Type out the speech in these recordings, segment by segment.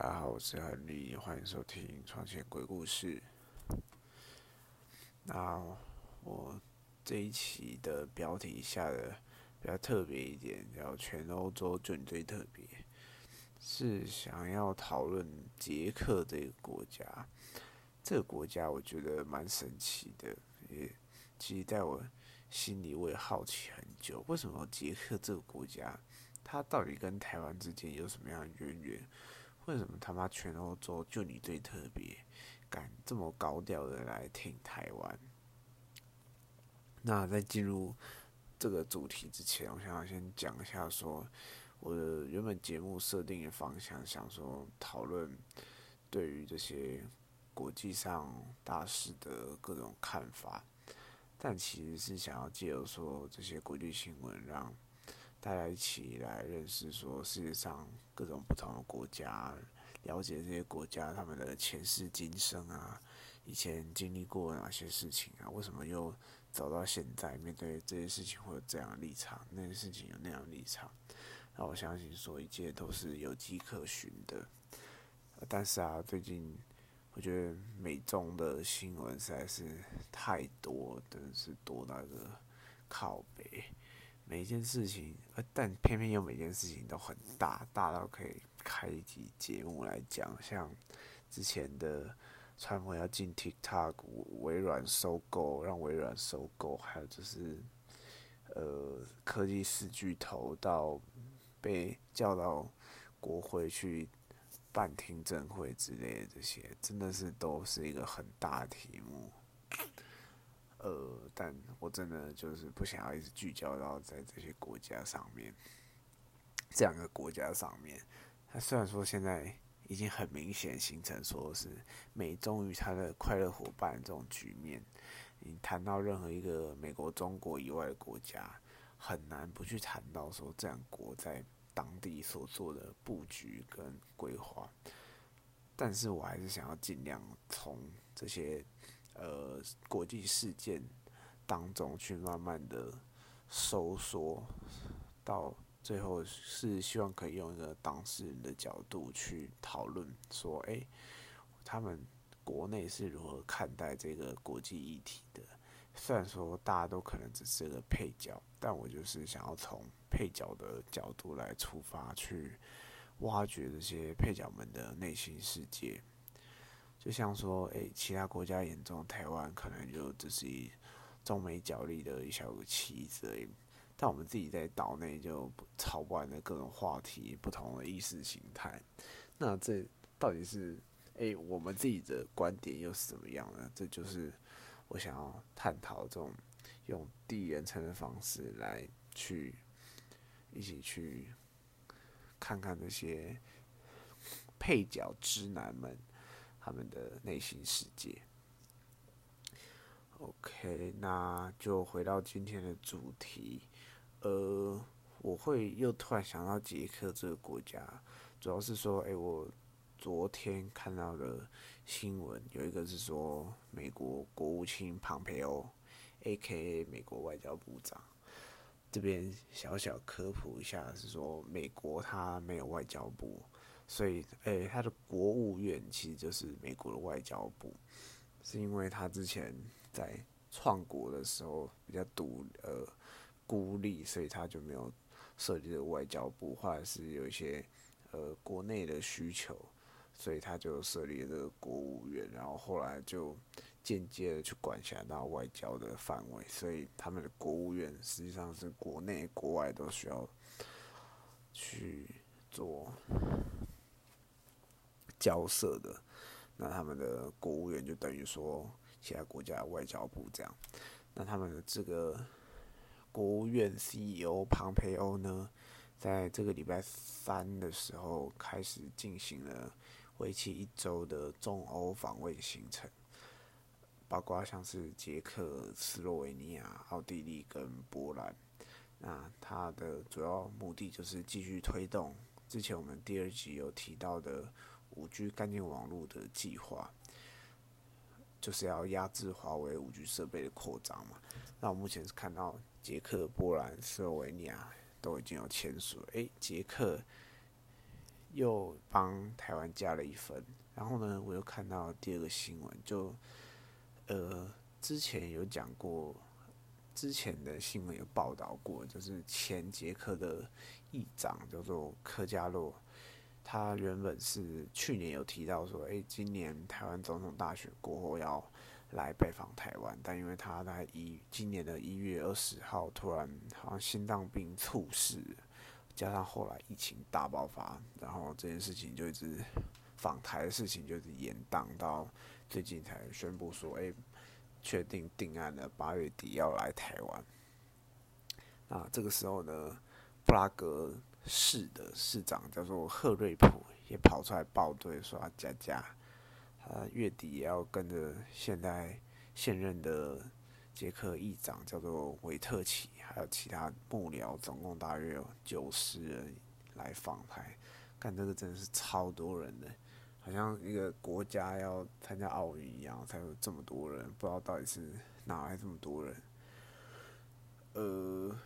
大家好，我是亨利，欢迎收听《床前鬼故事》。那我这一期的标题下的比较特别一点，叫“全欧洲最最特别”，是想要讨论捷克这个国家。这个国家我觉得蛮神奇的，也其实在我心里我也好奇很久，为什么捷克这个国家，它到底跟台湾之间有什么样的渊源？为什么他妈全欧洲就你最特别，敢这么高调的来挺台湾？那在进入这个主题之前，我想要先讲一下，说我的原本节目设定的方向，想说讨论对于这些国际上大事的各种看法，但其实是想要借由说这些国际新闻，让大家一起来认识说世界上各种不同的国家，了解这些国家他们的前世今生啊，以前经历过哪些事情啊，为什么又走到现在，面对这些事情会有这样的立场，那些事情有那样的立场，那我相信说一切都是有迹可循的。但是啊，最近我觉得美中的新闻实在是太多，真的是多那个靠北。每一件事情，但偏偏又每件事情都很大，大到可以开一集节目来讲。像之前的川普要进 TikTok，微软收购，让微软收购，还有就是呃科技四巨头到被叫到国会去办听证会之类的这些，真的是都是一个很大题目。呃，但我真的就是不想要一直聚焦到在这些国家上面，这两个国家上面。它虽然说现在已经很明显形成说是美中与它的快乐伙伴这种局面，你谈到任何一个美国、中国以外的国家，很难不去谈到说这两国在当地所做的布局跟规划。但是我还是想要尽量从这些。呃，国际事件当中去慢慢的收缩，到最后是希望可以用一个当事人的角度去讨论，说，哎，他们国内是如何看待这个国际议题的？虽然说大家都可能只是个配角，但我就是想要从配角的角度来出发，去挖掘这些配角们的内心世界。就像说，诶、其他国家眼中台湾可能就只是中美角力的一小个棋子而已，但我们自己在岛内就吵不完的各种话题，不同的意识形态。那这到底是诶、我们自己的观点又是怎么样呢？这就是我想要探讨这种用第一人称的方式来去一起去看看那些配角之男们。他们的内心世界。OK，那就回到今天的主题。呃，我会又突然想到捷克这个国家，主要是说，哎、我昨天看到的新闻有一个是说，美国国务卿庞培欧 （A.K.A. 美国外交部长）这边小小科普一下，是说美国他没有外交部。所以，诶、他的国务院其实就是美国的外交部，是因为他之前在创国的时候比较独呃孤立，所以他就没有设立的外交部，或者是有一些呃国内的需求，所以他就设立了这个国务院，然后后来就间接的去管辖到外交的范围，所以他们的国务院实际上是国内国外都需要去做。交涉的，那他们的国务院就等于说其他国家外交部这样。那他们的这个国务院 CEO 庞培欧呢，在这个礼拜三的时候开始进行了为期一周的中欧访问行程，包括像是捷克、斯洛维尼亚、奥地利跟波兰。那他的主要目的就是继续推动之前我们第二集有提到的。五 G 干净网络的计划，就是要压制华为五 G 设备的扩张嘛。那我目前是看到捷克、波兰、斯洛维尼亚都已经有签署。诶，捷克又帮台湾加了一分。然后呢，我又看到第二个新闻，就呃，之前有讲过，之前的新闻有报道过，就是前捷克的议长叫做科加洛，他原本是去年有提到说，哎，今年台湾总统大选过后要来拜访台湾，但因为他在一今年的一月二十号突然好像心脏病猝死，加上后来疫情大爆发，然后这件事情就一直访台的事情就是延宕到最近才宣布说，哎，确定定案了，八月底要来台湾。那这个时候呢，布拉格市的市长叫做赫瑞普也跑出来报队说啊，加加。他，月底也要跟着现在现任的捷克议长叫做维特奇，还有其他幕僚，总共大约有九十人来访台。干这个真的是超多人的，好像一个国家要参加奥运一样，才有这么多人。不知道到底是哪来这么多人。呃，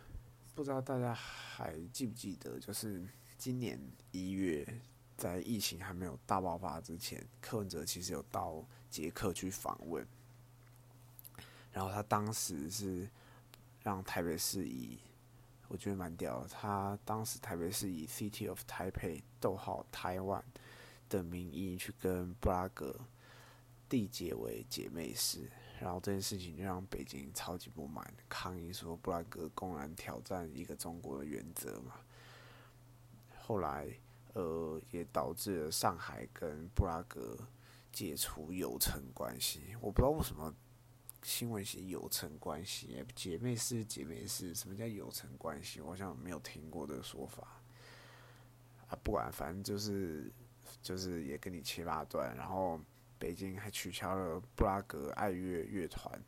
不知道大家还记不记得，就是今年一月。在疫情还没有大爆发之前，柯文哲其实有到捷克去访问，然后他当时是让台北市以，我觉得蛮屌的，他当时台北市以 City of Taipei 逗号台湾的名义去跟布拉格缔结为姐妹市，然后这件事情就让北京超级不满，抗议说布拉格公然挑战一个中国的原则嘛，后来。呃，也导致了上海跟布拉格解除友城关系。我不知道为什么新闻写友城关系，姐妹是姐妹是，什么叫友城关系？我好像没有听过这个说法。啊，不管，反正就是就是也跟你切八段。然后北京还取消了布拉格爱乐乐团，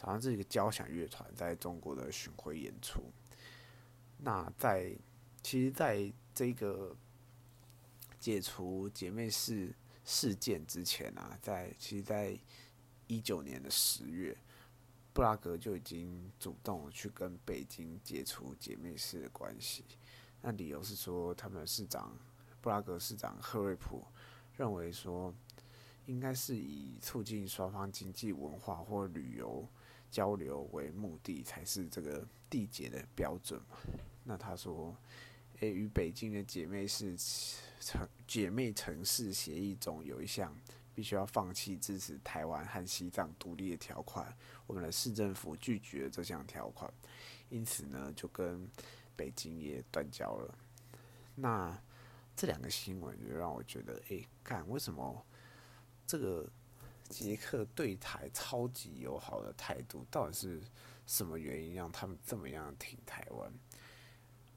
好像是一个交响乐团在中国的巡回演出。那在其实，在这个。解除姐妹市事件之前啊，在其实，在一九年的十月，布拉格就已经主动去跟北京解除姐妹市的关系。那理由是说，他们市长布拉格市长赫瑞普认为说，应该是以促进双方经济、文化或旅游交流为目的，才是这个缔结的标准嘛。那他说。诶，与北京的姐妹市城姐妹城市协议中有一项必须要放弃支持台湾和西藏独立的条款，我们的市政府拒绝了这项条款，因此呢，就跟北京也断交了。那这两个新闻就让我觉得，诶，看为什么这个捷克对台超级友好的态度，到底是什么原因让他们这么样挺台湾？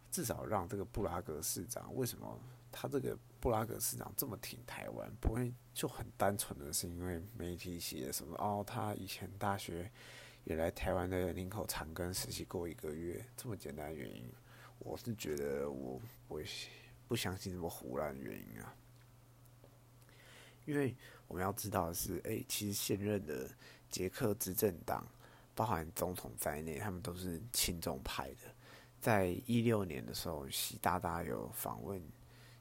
至少让这个布拉格市长，为什么他这个布拉格市长这么挺台湾？不会就很单纯的是因为媒体写什么哦，他以前大学也来台湾的林口长庚实习过一个月，这么简单原因？我是觉得我我不相信这么胡乱原因啊。因为我们要知道的是，哎、其实现任的捷克执政党，包含总统在内，他们都是亲中派的。在一六年的时候，习大大有访问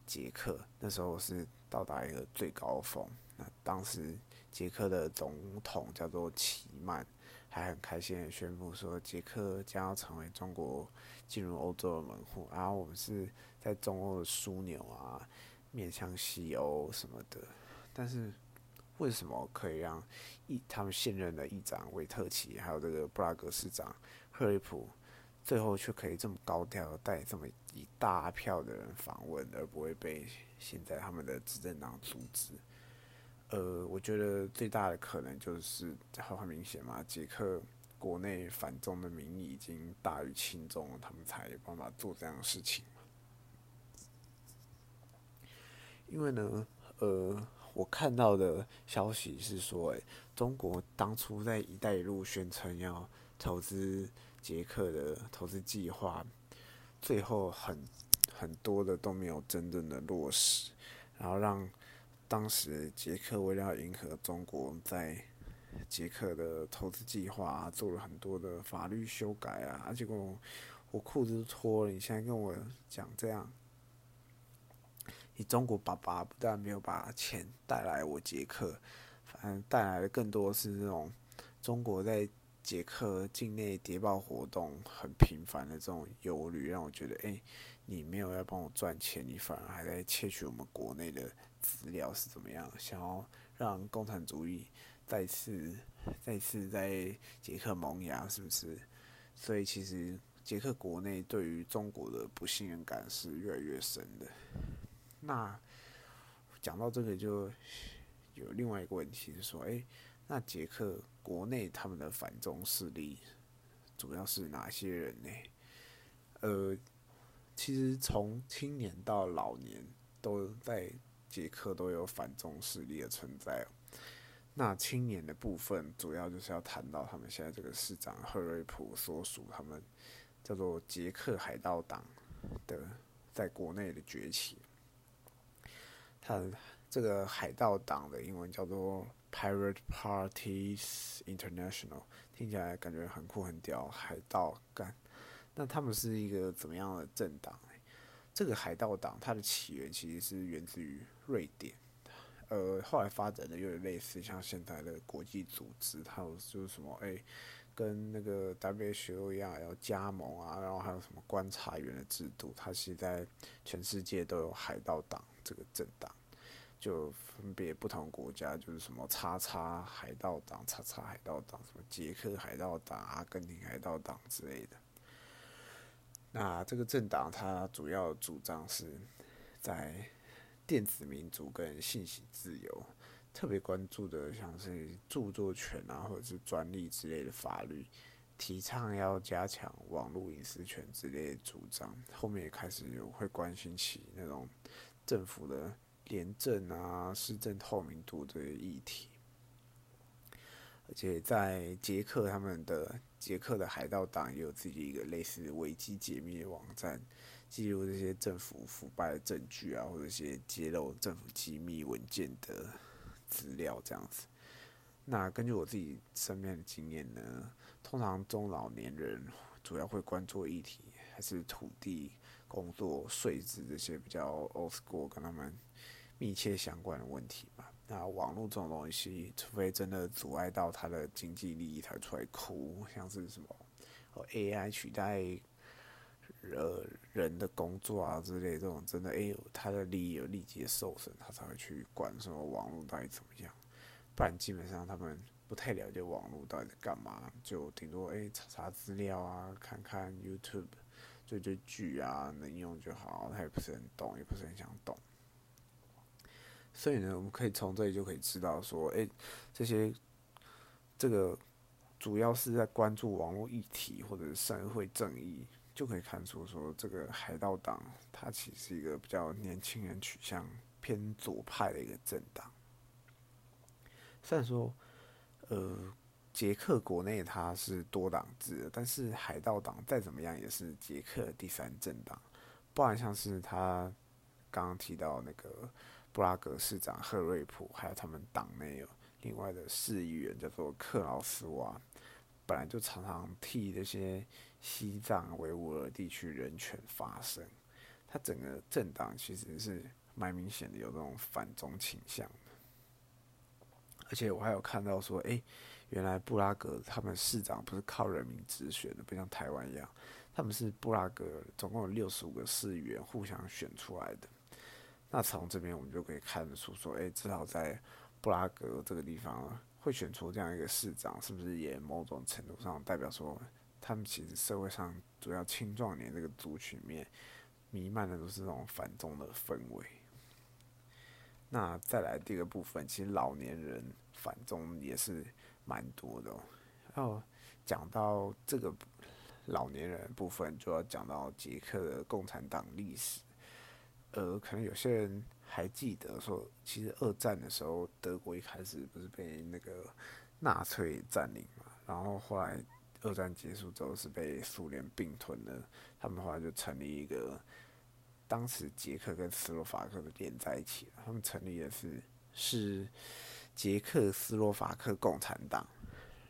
捷克，那时候是到达一个最高峰。那当时捷克的总统叫做齐曼，还很开心的宣布说，捷克将要成为中国进入欧洲的门户，然后我们是在中欧的枢纽啊，面向西欧什么的。但是为什么可以让议他们现任的议长维特奇，还有这个布拉格市长赫里普？最后却可以这么高调带这么一大票的人访问，而不会被现在他们的执政党阻止。呃，我觉得最大的可能就是很很明显嘛，捷克国内反中的民意已经大于亲中了，他们才有办法做这样的事情。因为呢，呃，我看到的消息是说，中国当初在“一带一路”宣称要投资。捷克的投资计划，最后很很多的都没有真正的落实，然后让当时捷克为了迎合中国，在捷克的投资计划做了很多的法律修改啊，结果我裤子都脱了，你现在跟我讲这样，你中国爸爸不但没有把钱带来我捷克，反而带来的更多是这种中国在捷克境内谍报活动很频繁的这种忧虑，让我觉得，哎、你没有要帮我赚钱，你反而还在窃取我们国内的资料是怎么样？想要让共产主义再次、再次在捷克萌芽，是不是？所以其实捷克国内对于中国的不信任感是越来越深的。那讲到这个，就有另外一个问题是说，哎，那捷克国内他们的反中势力主要是哪些人呢？呃，其实从青年到老年都在捷克都有反中势力的存在。那青年的部分主要就是要谈到他们现在这个市长赫瑞普所属他们叫做捷克海盗党的在国内的崛起。他这个海盗党的英文叫做 Pirate Parties International，听起来感觉很酷很屌，海盗干。那他们是一个怎么样的政党？这个海盗党它的起源其实是源自于瑞典，呃，后来发展的有点类似像现在的国际组织，它有就是什么哎，跟那个 WHO 一样要加盟啊，然后还有什么观察员的制度，它是在全世界都有海盗党。这个政党就分别不同国家，就是什么叉叉海盗党、叉叉海盗党、什么捷克海盗党、阿根廷海盗党之类的。那这个政党它主要主张是在电子民主跟信息自由，特别关注的像是著作权啊，或者是专利之类的法律，提倡要加强网络隐私权之类的主张。后面也开始有会关心起那种。政府的廉政啊、市政透明度这些议题，而且在捷克，他们的捷克的海盗党也有自己一个类似维基解密的网站，记录这些政府腐败的证据啊，或者一些揭露政府机密文件的资料这样子。那根据我自己身边的经验呢，通常中老年人主要会关注议题还是土地。工作税制这些比较 old school 跟他们密切相关的问题嘛。那网络这种东西，除非真的阻碍到他的经济利益，才出来哭。像是什么 AI 取代呃人的工作啊之类这种，真的哎，他的利益有立即的受损，他才会去管什么网络到底怎么样。不然基本上他们不太了解网络到底在干嘛，就顶多哎查查资料啊，看看 YouTube。追追剧啊，能用就好。他也不是很懂，也不是很想懂。所以呢，我们可以从这里就可以知道说，哎、这些这个主要是在关注网络议题或者是社会正义，就可以看出说，这个海盗党它其实是一个比较年轻人取向偏左派的一个政党。虽然说，呃。捷克国内它是多党制，但是海盗党再怎么样也是捷克第三政党。不然像是他刚刚提到那个布拉格市长赫瑞普，还有他们党内有另外的市议员叫做克劳斯瓦，本来就常常替这些西藏维吾尔地区人权发声。他整个政党其实是蛮明显的有这种反中倾向的，而且我还有看到说，哎、原来布拉格他们市长不是靠人民直选的，不像台湾一样，他们是布拉格总共有六十五个市议员互相选出来的。那从这边我们就可以看得出，说，哎，至少在布拉格这个地方会选出这样一个市长，是不是也某种程度上代表说，他们其实社会上主要青壮年这个族群里面弥漫的都是这种反中的氛围。那再来第二个部分，其实老年人反中也是。蛮多的哦，然后讲到这个老年人部分，就要讲到捷克的共产党历史。呃，可能有些人还记得说，其实二战的时候，德国一开始不是被那个纳粹占领嘛，然后后来二战结束之后是被苏联并吞了，他们后来就成立一个，当时捷克跟斯洛伐克都连在一起了，他们成立的是是。捷克斯洛伐克共产党，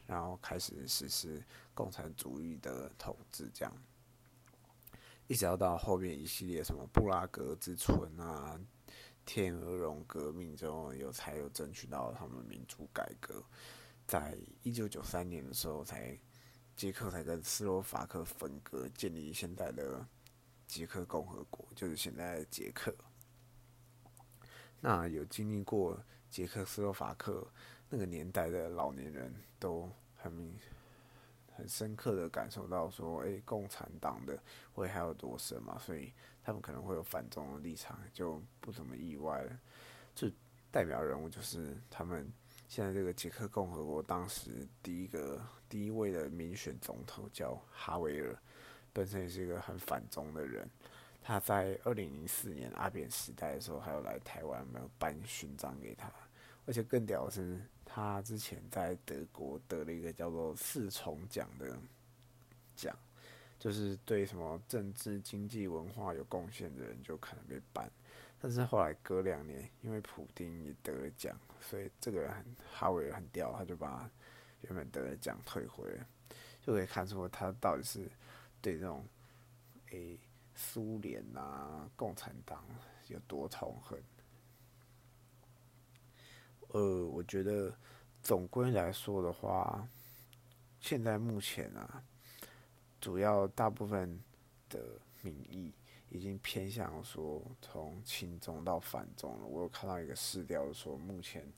然后开始实施共产主义的统治，这样，一直要到后面一系列什么布拉格之春啊，天鹅绒革命之后，有才有争取到他们民主改革。在一九九三年的时候，才捷克才跟斯洛伐克分割，建立现在的捷克共和国，就是现在的捷克。那有经历过捷克斯洛伐克那个年代的老年人都很明很深刻的感受到说，诶，共产党的危害有多深嘛，所以他们可能会有反中的立场，就不怎么意外了。就代表人物就是他们现在这个捷克共和国当时第一个第一位的民选总统叫哈维尔，本身也是一个很反中的人。他在二零零四年阿扁时代的时候，还有来台湾，没有颁勋章给他。而且更屌的是，他之前在德国得了一个叫做四重奖的奖，就是对什么政治、经济、文化有贡献的人就可能被颁。但是后来隔两年，因为普丁也得了奖，所以这个人很哈维很屌，他就把原本得的奖退回了，就可以看出他到底是对这种诶。苏联啊，共产党有多痛恨？呃，我觉得总归来说的话，现在目前啊，主要大部分的民意已经偏向说从亲中到反中了。我有看到一个市调说，目前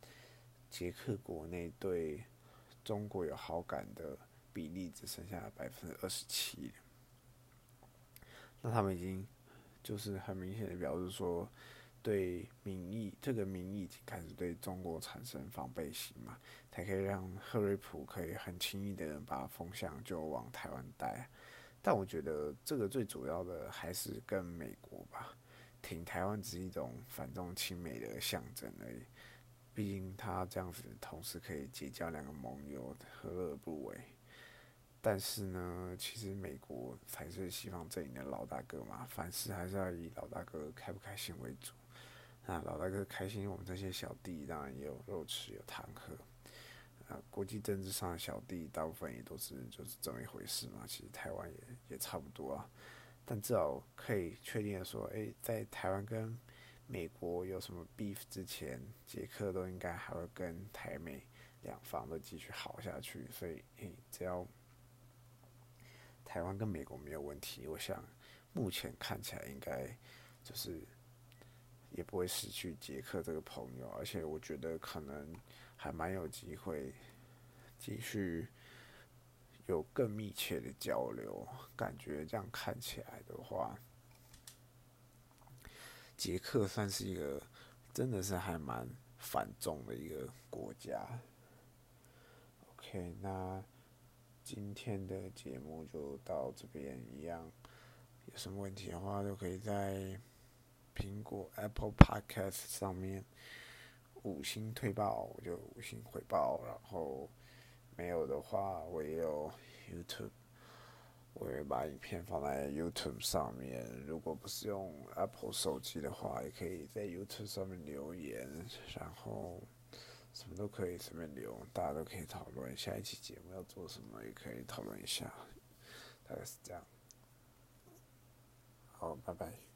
捷克国内对中国有好感的比例只剩下百分之二十七。那他们已经就是很明显的表示说，对民意这个民意已经开始对中国产生防备心嘛，才可以让赫瑞普可以很轻易的把风向就往台湾带。但我觉得这个最主要的还是跟美国吧，挺台湾只是一种反中亲美的象征而已。毕竟他这样子同时可以结交两个盟友，何乐而不为？但是呢，其实美国才是西方阵营的老大哥嘛，凡事还是要以老大哥开不开心为主。那老大哥开心，我们这些小弟当然也有肉吃有汤喝。国际政治上的小弟大部分也都是就是这么一回事嘛。其实台湾也也差不多啊。但至少可以确定的说，诶、在台湾跟美国有什么 beef 之前，捷克都应该还会跟台美两方都继续好下去。所以，诶、只要台湾跟美国没有问题，我想目前看起来应该就是也不会失去杰克这个朋友，而且我觉得可能还蛮有机会继续有更密切的交流。感觉这样看起来的话，捷克算是一个真的是还蛮反中的一个国家。OK，那。今天的节目就到这边一样，有什么问题的话都可以在苹果 Apple Podcast 上面五星推爆，我就五星回报。然后没有的话，我也有 YouTube，我会把影片放在 YouTube 上面。如果不是用 Apple 手机的话，也可以在 YouTube 上面留言，然后。什么都可以随便留，大家都可以讨论。下一期节目要做什么，也可以讨论一下，大概是这样。好，拜拜。